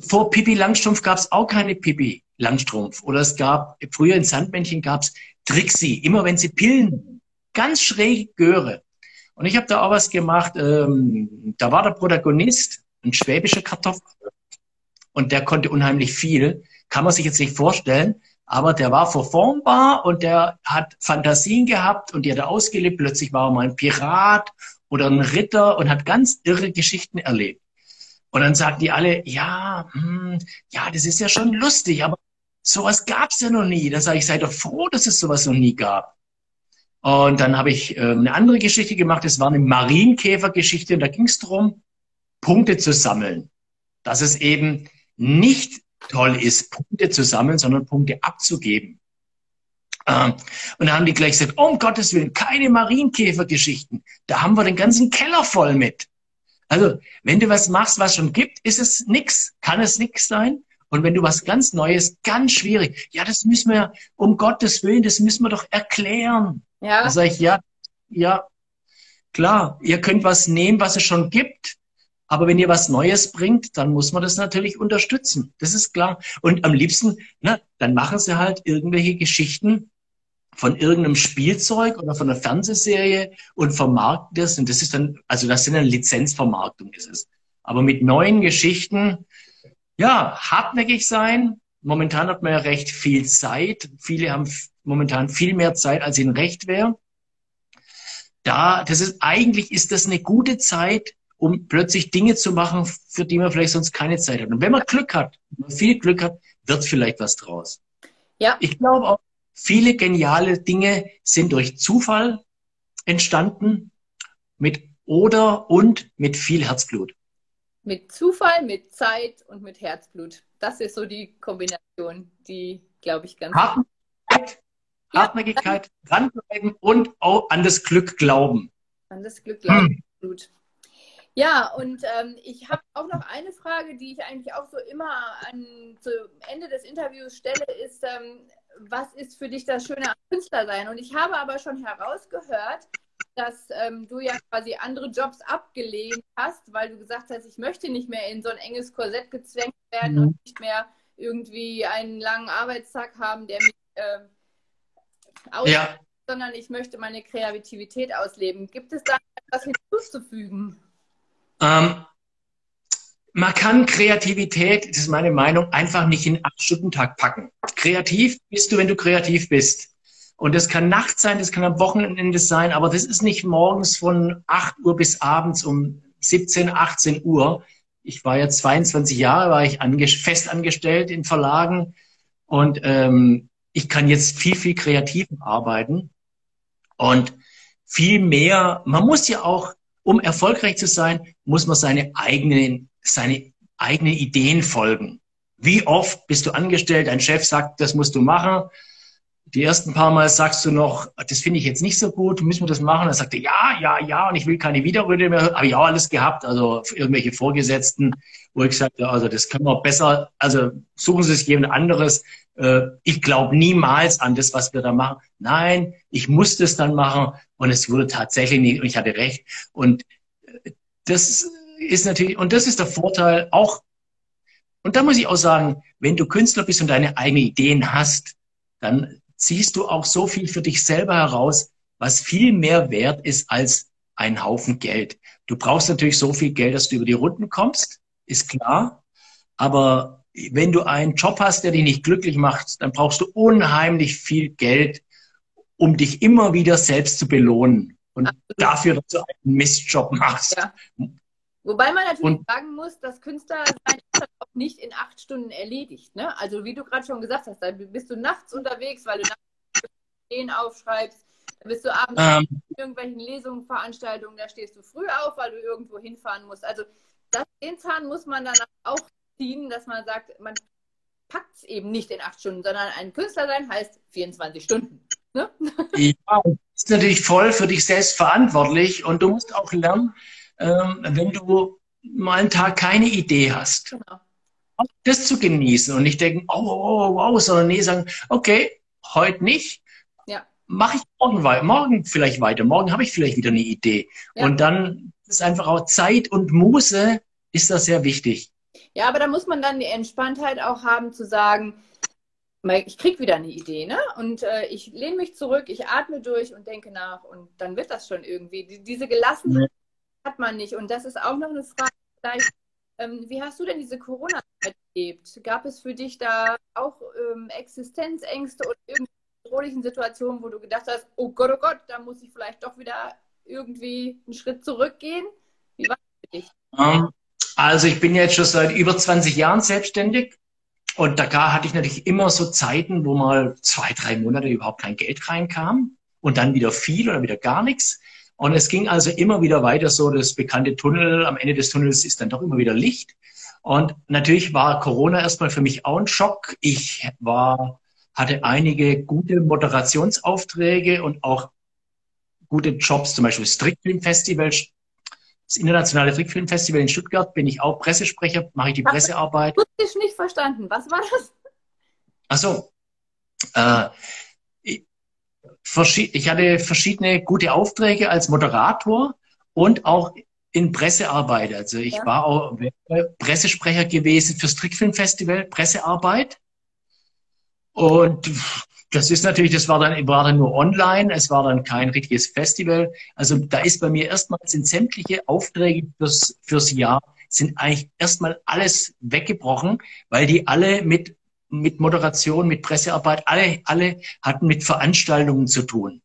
vor Pippi Langstrumpf gab's auch keine Pippi Langstrumpf. Oder es gab, früher in Sandmännchen gab's Trixie, immer wenn sie Pillen, ganz schräg Göre. Und ich habe da auch was gemacht, ähm, da war der Protagonist, ein schwäbischer Kartoffel. Und der konnte unheimlich viel. Kann man sich jetzt nicht vorstellen. Aber der war verformbar und der hat Fantasien gehabt und die hat er ausgelebt. Plötzlich war er mal ein Pirat oder ein Ritter und hat ganz irre Geschichten erlebt. Und dann sagten die alle, ja, hm, ja, das ist ja schon lustig, aber sowas gab's ja noch nie. Dann sage ich, sei doch froh, dass es sowas noch nie gab. Und dann habe ich äh, eine andere Geschichte gemacht, das war eine Marienkäfergeschichte und da ging es darum, Punkte zu sammeln. Dass es eben nicht toll ist, Punkte zu sammeln, sondern Punkte abzugeben. Ähm, und da haben die gleich gesagt, um Gottes Willen, keine Marienkäfergeschichten. Da haben wir den ganzen Keller voll mit. Also, wenn du was machst, was schon gibt, ist es nix, kann es nix sein. Und wenn du was ganz Neues, ganz schwierig, ja, das müssen wir, um Gottes Willen, das müssen wir doch erklären. Ja. Da sage ich, ja, ja, klar, ihr könnt was nehmen, was es schon gibt. Aber wenn ihr was Neues bringt, dann muss man das natürlich unterstützen. Das ist klar. Und am liebsten, na, dann machen sie halt irgendwelche Geschichten von irgendeinem Spielzeug oder von einer Fernsehserie und vermarkten das. Und das ist dann, also das sind eine Lizenzvermarktung ist es. Aber mit neuen Geschichten, ja, hartnäckig sein. Momentan hat man ja recht viel Zeit. Viele haben momentan viel mehr Zeit, als ihnen recht wäre. Da, das ist, eigentlich ist das eine gute Zeit, um plötzlich Dinge zu machen, für die man vielleicht sonst keine Zeit hat. Und wenn man Glück hat, wenn man viel Glück hat, wird vielleicht was draus. Ja. Ich glaube auch, viele geniale Dinge sind durch Zufall entstanden mit oder und mit viel Herzblut. Mit Zufall, mit Zeit und mit Herzblut. Das ist so die Kombination, die, glaube ich, ganz. Hartnäckigkeit, Hartnäckigkeit ja. dranbleiben und auch an das Glück glauben. An das Glück glauben. Hm. Ja, und ähm, ich habe auch noch eine Frage, die ich eigentlich auch so immer an, zu Ende des Interviews stelle, ist, ähm, was ist für dich das Schöne am Künstlersein? Und ich habe aber schon herausgehört, dass ähm, du ja quasi andere Jobs abgelehnt hast, weil du gesagt hast, ich möchte nicht mehr in so ein enges Korsett gezwängt werden mhm. und nicht mehr irgendwie einen langen Arbeitstag haben, der mich äh, aus ja. sondern ich möchte meine Kreativität ausleben. Gibt es da etwas hinzuzufügen? Ähm, man kann Kreativität, das ist meine Meinung, einfach nicht in acht Stunden Tag packen. Kreativ bist du, wenn du kreativ bist. Und das kann nachts sein, das kann am Wochenende sein, aber das ist nicht morgens von 8 Uhr bis abends um 17, 18 Uhr. Ich war ja 22 Jahre, war ich fest angestellt in Verlagen und ähm, ich kann jetzt viel, viel kreativer arbeiten und viel mehr. Man muss ja auch um erfolgreich zu sein, muss man seine eigenen, seine eigenen Ideen folgen. Wie oft bist du angestellt, ein Chef sagt, das musst du machen. Die ersten paar Mal sagst du noch, das finde ich jetzt nicht so gut, müssen wir das machen? Dann sagt er, ja, ja, ja, und ich will keine Widerrede mehr. Habe ich auch alles gehabt, also irgendwelche Vorgesetzten, wo ich gesagt habe, also das können wir besser, also suchen Sie sich jemand anderes. Äh, ich glaube niemals an das, was wir da machen. Nein, ich musste es dann machen und es wurde tatsächlich nicht und ich hatte recht. Und äh, das ist natürlich, und das ist der Vorteil auch, und da muss ich auch sagen, wenn du Künstler bist und deine eigenen Ideen hast, dann ziehst du auch so viel für dich selber heraus, was viel mehr wert ist als ein Haufen Geld. Du brauchst natürlich so viel Geld, dass du über die Runden kommst, ist klar. Aber wenn du einen Job hast, der dich nicht glücklich macht, dann brauchst du unheimlich viel Geld, um dich immer wieder selbst zu belohnen und Absolut. dafür, dass du einen Mistjob machst. Ja. Wobei man natürlich und, sagen muss, dass Künstler sein auch nicht in acht Stunden erledigt. Ne? Also wie du gerade schon gesagt hast, da bist du nachts unterwegs, weil du nachts Ideen aufschreibst, dann bist du abends ähm, in irgendwelchen Lesungen, Veranstaltungen, da stehst du früh auf, weil du irgendwo hinfahren musst. Also das, den Zahn muss man dann auch ziehen, dass man sagt, man packt es eben nicht in acht Stunden, sondern ein Künstler sein heißt 24 Stunden. Ne? Ja, du bist natürlich voll für dich selbst verantwortlich und du musst auch lernen, ähm, wenn du mal einen Tag keine Idee hast, genau. das zu genießen und nicht denken, oh, oh, oh, wow, sondern nee, sagen, okay, heute nicht, ja. mache ich morgen weiter, morgen vielleicht weiter, morgen habe ich vielleicht wieder eine Idee. Ja. Und dann ist einfach auch Zeit und Muße ist das sehr wichtig. Ja, aber da muss man dann die Entspanntheit auch haben zu sagen, ich kriege wieder eine Idee, ne? Und äh, ich lehne mich zurück, ich atme durch und denke nach und dann wird das schon irgendwie. Die, diese Gelassenheit. Hat man nicht. Und das ist auch noch eine Frage. Ähm, wie hast du denn diese Corona-Zeit erlebt? Gab es für dich da auch ähm, Existenzängste oder irgendwelche bedrohlichen Situationen, wo du gedacht hast, oh Gott, oh Gott, da muss ich vielleicht doch wieder irgendwie einen Schritt zurückgehen? Wie war das für dich? Ähm, also ich bin jetzt schon seit über 20 Jahren selbstständig und da hatte ich natürlich immer so Zeiten, wo mal zwei, drei Monate überhaupt kein Geld reinkam und dann wieder viel oder wieder gar nichts. Und es ging also immer wieder weiter so, das bekannte Tunnel, am Ende des Tunnels ist dann doch immer wieder Licht. Und natürlich war Corona erstmal für mich auch ein Schock. Ich war, hatte einige gute Moderationsaufträge und auch gute Jobs, zum Beispiel Strickfilm Festival das Internationale Trickfilmfestival in Stuttgart bin ich auch Pressesprecher, mache ich die Pressearbeit. Ich nicht verstanden. Was war das? Ach so. Äh, ich hatte verschiedene gute Aufträge als Moderator und auch in Pressearbeit. Also ich ja. war auch Pressesprecher gewesen fürs Trickfilmfestival, Pressearbeit. Und das ist natürlich, das war dann, war dann nur online, es war dann kein richtiges Festival. Also da ist bei mir erstmal sind sämtliche Aufträge fürs, fürs Jahr, sind eigentlich erstmal alles weggebrochen, weil die alle mit, mit Moderation, mit Pressearbeit, alle, alle hatten mit Veranstaltungen zu tun.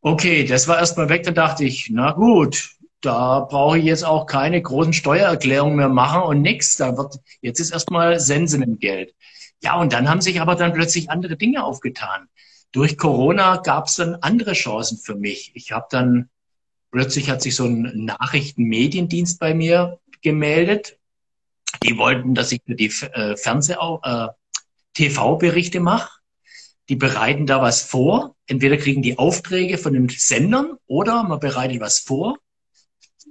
Okay, das war erstmal weg, da dachte ich, na gut, da brauche ich jetzt auch keine großen Steuererklärungen mehr machen und nichts. Da wird, jetzt ist erstmal Sensen im Geld. Ja, und dann haben sich aber dann plötzlich andere Dinge aufgetan. Durch Corona gab es dann andere Chancen für mich. Ich habe dann, plötzlich hat sich so ein Nachrichtenmediendienst bei mir gemeldet. Die wollten, dass ich für die äh, Fernseh äh, TV-Berichte mache. Die bereiten da was vor. Entweder kriegen die Aufträge von den Sendern oder man bereitet was vor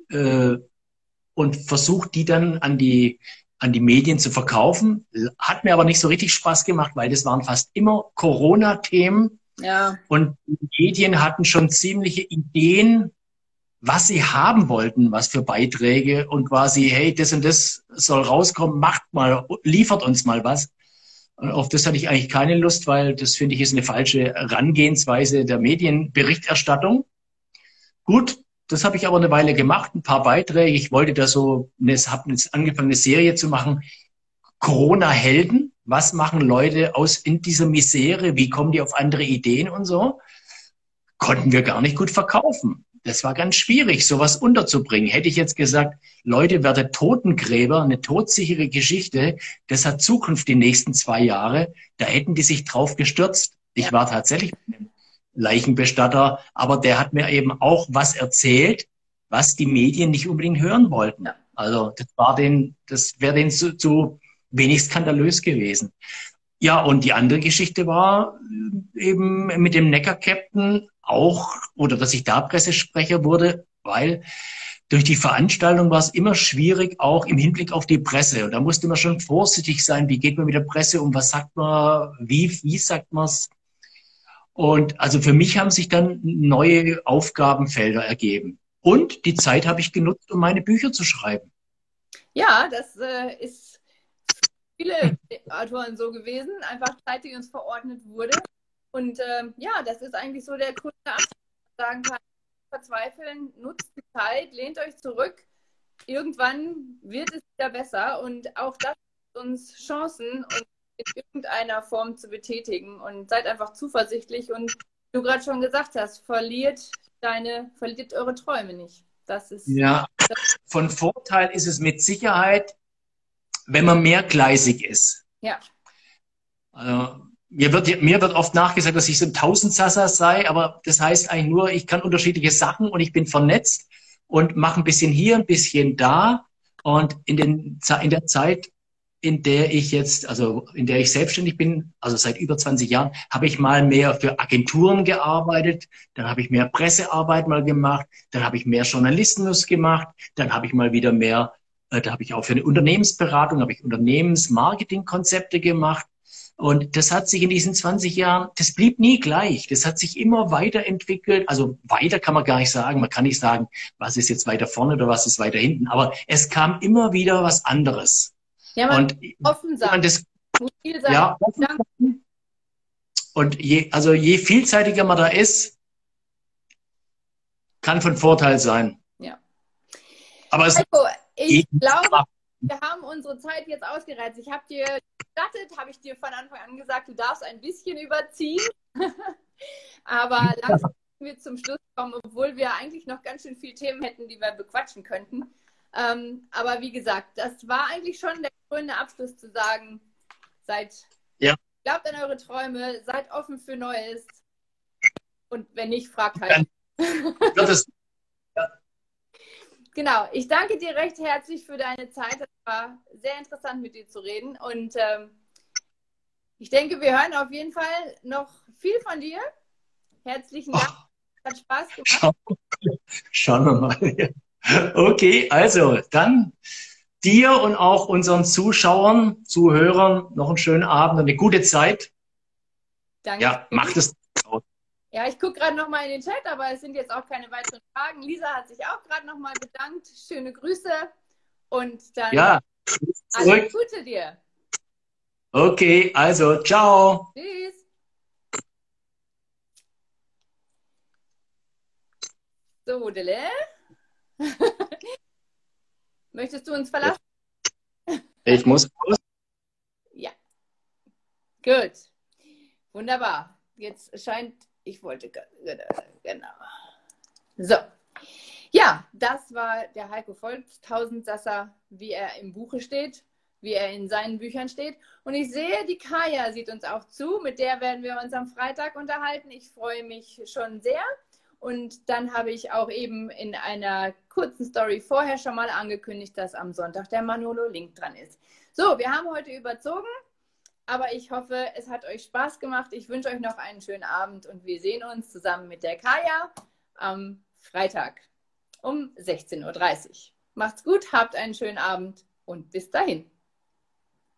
äh, und versucht die dann an die an die Medien zu verkaufen. Hat mir aber nicht so richtig Spaß gemacht, weil das waren fast immer Corona-Themen. Ja. Und die Medien hatten schon ziemliche Ideen, was sie haben wollten, was für Beiträge und quasi, hey, das und das soll rauskommen, macht mal, liefert uns mal was. Und auf das hatte ich eigentlich keine Lust, weil das finde ich ist eine falsche Herangehensweise der Medienberichterstattung. Gut, das habe ich aber eine Weile gemacht, ein paar Beiträge. Ich wollte da so, habe jetzt angefangen, eine Serie zu machen. Corona-Helden. Was machen Leute aus in dieser Misere? Wie kommen die auf andere Ideen und so? Konnten wir gar nicht gut verkaufen. Das war ganz schwierig, sowas unterzubringen. Hätte ich jetzt gesagt, Leute, werdet Totengräber, eine todsichere Geschichte, das hat Zukunft die nächsten zwei Jahre, da hätten die sich drauf gestürzt. Ich war tatsächlich Leichenbestatter, aber der hat mir eben auch was erzählt, was die Medien nicht unbedingt hören wollten. Also das war den, das wäre denen zu, zu wenig skandalös gewesen. Ja, und die andere Geschichte war äh, eben mit dem Neckar-Captain auch, oder dass ich da Pressesprecher wurde, weil durch die Veranstaltung war es immer schwierig, auch im Hinblick auf die Presse. Und da musste man schon vorsichtig sein, wie geht man mit der Presse um, was sagt man, wie, wie sagt man es. Und also für mich haben sich dann neue Aufgabenfelder ergeben. Und die Zeit habe ich genutzt, um meine Bücher zu schreiben. Ja, das äh, ist viele Autoren so gewesen, einfach Zeit, die uns verordnet wurde. Und ähm, ja, das ist eigentlich so der Kunde, sagen kann, verzweifeln, nutzt die Zeit, lehnt euch zurück. Irgendwann wird es wieder besser und auch das gibt uns Chancen und in irgendeiner Form zu betätigen und seid einfach zuversichtlich und du gerade schon gesagt hast, verliert deine, verliert eure Träume nicht. Das ist ja das von Vorteil ist es mit Sicherheit, wenn man mehrgleisig ist. Ja. Also, mir wird, mir wird oft nachgesagt, dass ich so ein Tausendsasser sei, aber das heißt eigentlich nur, ich kann unterschiedliche Sachen und ich bin vernetzt und mache ein bisschen hier, ein bisschen da. Und in, den, in der Zeit in der ich jetzt, also in der ich selbstständig bin, also seit über 20 Jahren, habe ich mal mehr für Agenturen gearbeitet, dann habe ich mehr Pressearbeit mal gemacht, dann habe ich mehr Journalismus gemacht, dann habe ich mal wieder mehr, äh, da habe ich auch für eine Unternehmensberatung, habe ich Unternehmensmarketingkonzepte gemacht. Und das hat sich in diesen 20 Jahren, das blieb nie gleich. Das hat sich immer weiterentwickelt. Also weiter kann man gar nicht sagen. Man kann nicht sagen, was ist jetzt weiter vorne oder was ist weiter hinten. Aber es kam immer wieder was anderes. Ja, man und offen sein. Das, sein. Ja, sein. Und je, also je vielseitiger man da ist, kann von Vorteil sein. Ja. Aber es also, ich glaube, wir haben unsere Zeit jetzt ausgereizt. Ich habe dir gestattet, habe ich dir von Anfang an gesagt, du darfst ein bisschen überziehen. Aber langsam wir zum Schluss kommen, obwohl wir eigentlich noch ganz schön viele Themen hätten, die wir bequatschen könnten. Ähm, aber wie gesagt, das war eigentlich schon der grüne Abschluss zu sagen, seid, ja. glaubt an eure Träume, seid offen für Neues. Und wenn nicht, fragt halt. Das, ja. Genau, ich danke dir recht herzlich für deine Zeit. Es war sehr interessant, mit dir zu reden. Und ähm, ich denke, wir hören auf jeden Fall noch viel von dir. Herzlichen Dank. Hat Spaß gemacht. Schauen wir mal. Okay, also dann dir und auch unseren Zuschauern, Zuhörern noch einen schönen Abend und eine gute Zeit. Danke. Ja, macht es. Ja, ich gucke gerade noch mal in den Chat, aber es sind jetzt auch keine weiteren Fragen. Lisa hat sich auch gerade noch mal bedankt. Schöne Grüße und dann ja, alles Gute dir. Okay, also ciao. Tschüss. So, Dele. Möchtest du uns verlassen? Ich muss. Ja. Gut. Wunderbar. Jetzt scheint, ich wollte, genau. So. Ja, das war der Heiko Volks, Tausendsasser, wie er im Buche steht, wie er in seinen Büchern steht. Und ich sehe, die Kaya sieht uns auch zu. Mit der werden wir uns am Freitag unterhalten. Ich freue mich schon sehr. Und dann habe ich auch eben in einer kurzen Story vorher schon mal angekündigt, dass am Sonntag der Manolo Link dran ist. So, wir haben heute überzogen, aber ich hoffe, es hat euch Spaß gemacht. Ich wünsche euch noch einen schönen Abend und wir sehen uns zusammen mit der Kaya am Freitag um 16.30 Uhr. Macht's gut, habt einen schönen Abend und bis dahin.